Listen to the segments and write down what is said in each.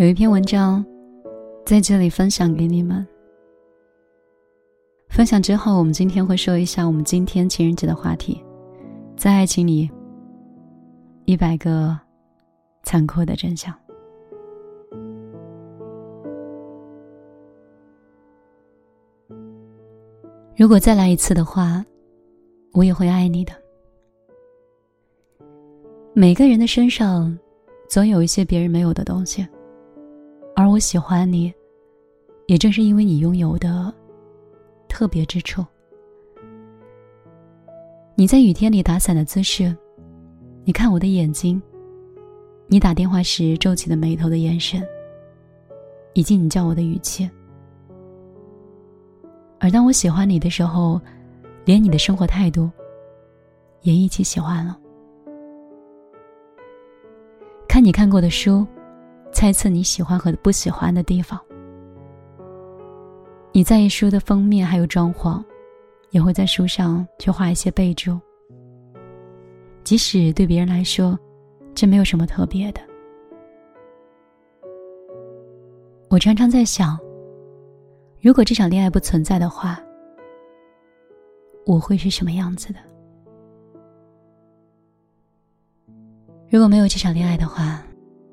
有一篇文章，在这里分享给你们。分享之后，我们今天会说一下我们今天情人节的话题，在爱情里，一百个残酷的真相。如果再来一次的话，我也会爱你的。每个人的身上，总有一些别人没有的东西，我喜欢你，也正是因为你拥有的特别之处。你在雨天里打伞的姿势，你看我的眼睛，你打电话时皱起的眉头的眼神，以及你叫我的语气。而当我喜欢你的时候，连你的生活态度，也一起喜欢了。看你看过的书，猜测你喜欢和不喜欢的地方。你在意书的封面还有装潢，也会在书上去画一些备注。即使对别人来说，这没有什么特别的。我常常在想。如果这场恋爱不存在的话，我会是什么样子的？如果没有这场恋爱的话，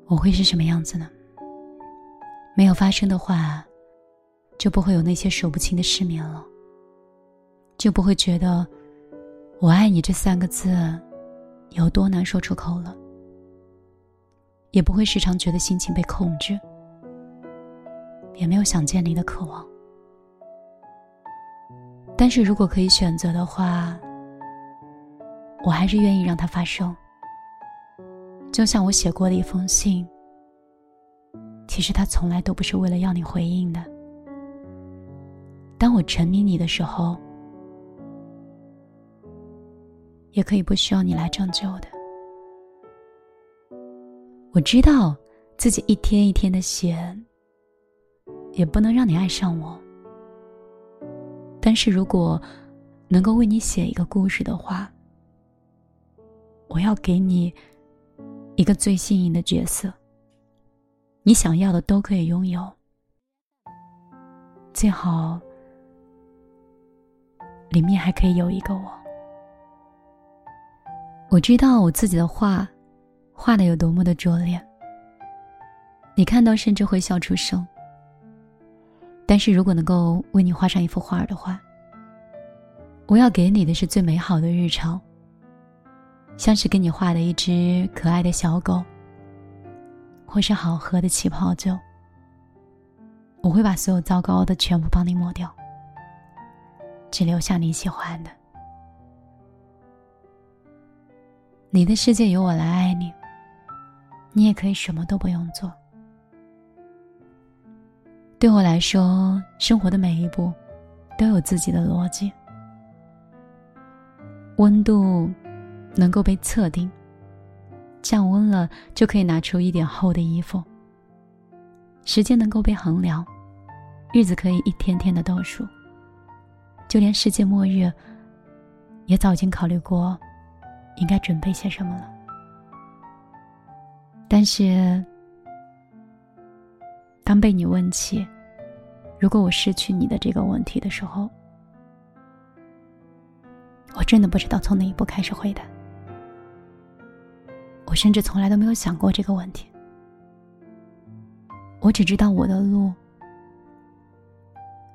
我会是什么样子呢？没有发生的话，就不会有那些数不清的失眠了，就不会觉得“我爱你”这三个字有多难说出口了，也不会时常觉得心情被控制，也没有想见你的渴望。但是如果可以选择的话，我还是愿意让它发生。就像我写过的一封信，其实它从来都不是为了要你回应的。当我沉迷你的时候，也可以不需要你来拯救的。我知道自己一天一天的写，也不能让你爱上我。但是如果能够为你写一个故事的话，我要给你一个最幸运的角色。你想要的都可以拥有，最好里面还可以有一个我。我知道我自己的画画的有多么的拙劣，你看到甚至会笑出声。但是如果能够为你画上一幅画的话，我要给你的是最美好的日常，像是给你画的一只可爱的小狗，或是好喝的气泡酒。我会把所有糟糕的全部帮你抹掉，只留下你喜欢的。你的世界由我来爱你，你也可以什么都不用做。对我来说，生活的每一步都有自己的逻辑。温度能够被测定，降温了就可以拿出一点厚的衣服。时间能够被衡量，日子可以一天天的倒数。就连世界末日，也早已经考虑过应该准备些什么了。但是。当被你问起，如果我失去你的这个问题的时候，我真的不知道从哪一步开始回答。我甚至从来都没有想过这个问题。我只知道我的路，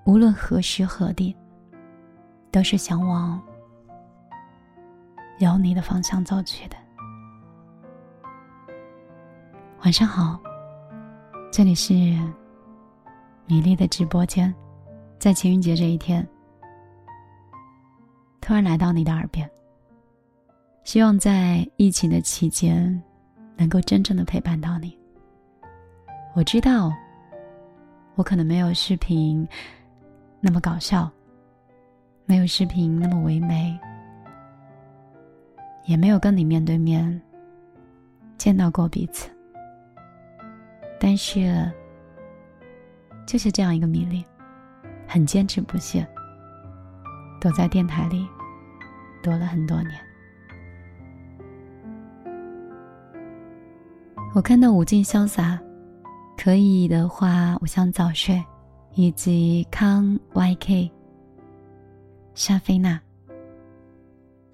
无论何时何地，都是想往有你的方向走去的。晚上好。这里是米粒的直播间，在情人节这一天，突然来到你的耳边。希望在疫情的期间，能够真正的陪伴到你。我知道，我可能没有视频那么搞笑，没有视频那么唯美，也没有跟你面对面见到过彼此。但是，就是这样一个米粒，很坚持不懈，躲在电台里，躲了很多年。我看到无尽潇洒，可以的话，我想早睡，以及康 YK、沙菲娜、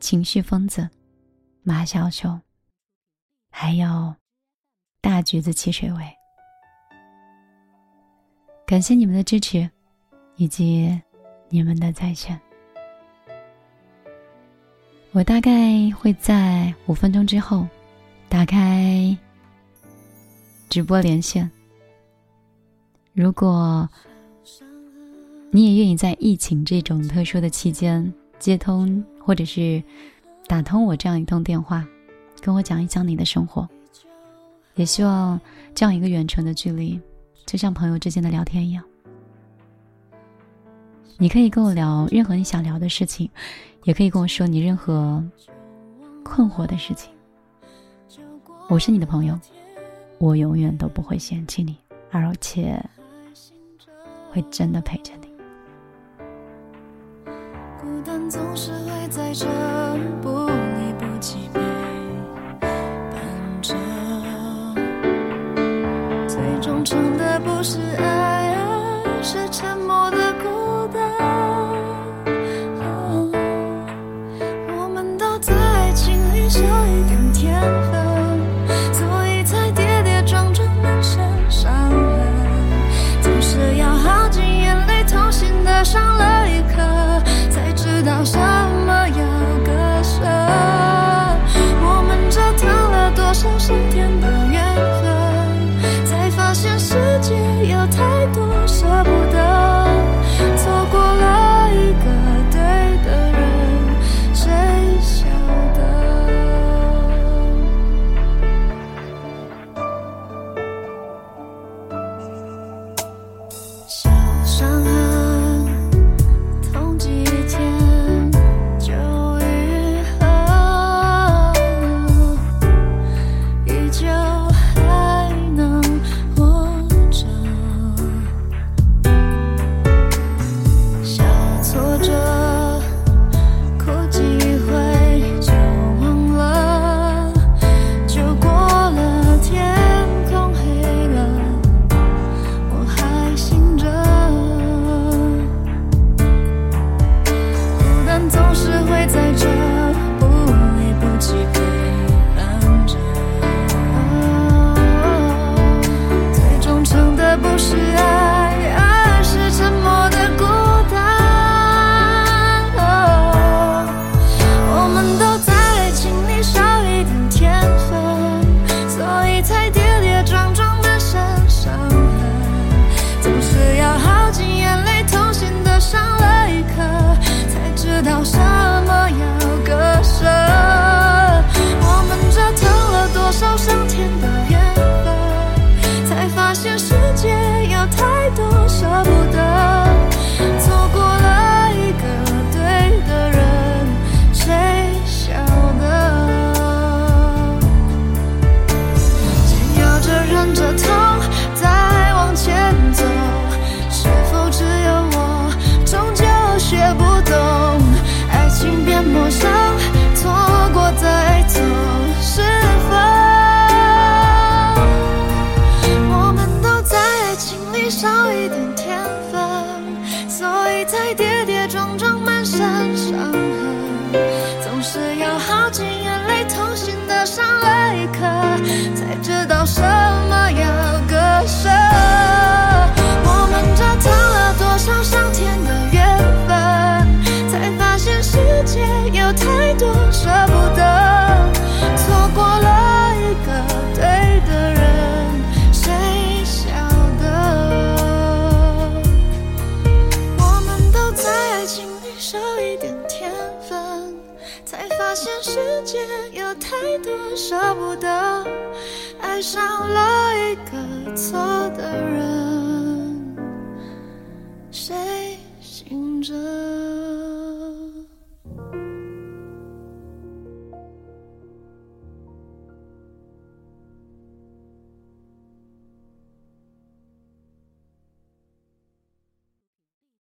情绪疯子、马小熊，还有大橘子汽水味。感谢你们的支持，以及你们的在线。我大概会在五分钟之后打开直播连线。如果你也愿意在疫情这种特殊的期间接通或者是打通我这样一通电话，跟我讲一讲你的生活，也希望这样一个远程的距离，就像朋友之间的聊天一样。你可以跟我聊任何你想聊的事情，也可以跟我说你任何困惑的事情。我是你的朋友，我永远都不会嫌弃你，而且会真的陪着你。孤单总是会在这不离不弃陪伴着，最终成的不是爱，而是沉默的。是要耗尽眼泪，痛心的上了一课，才知道什么要割舍。我们折腾了多少上天的缘分，才发现世界有太多舍不得，错过了。的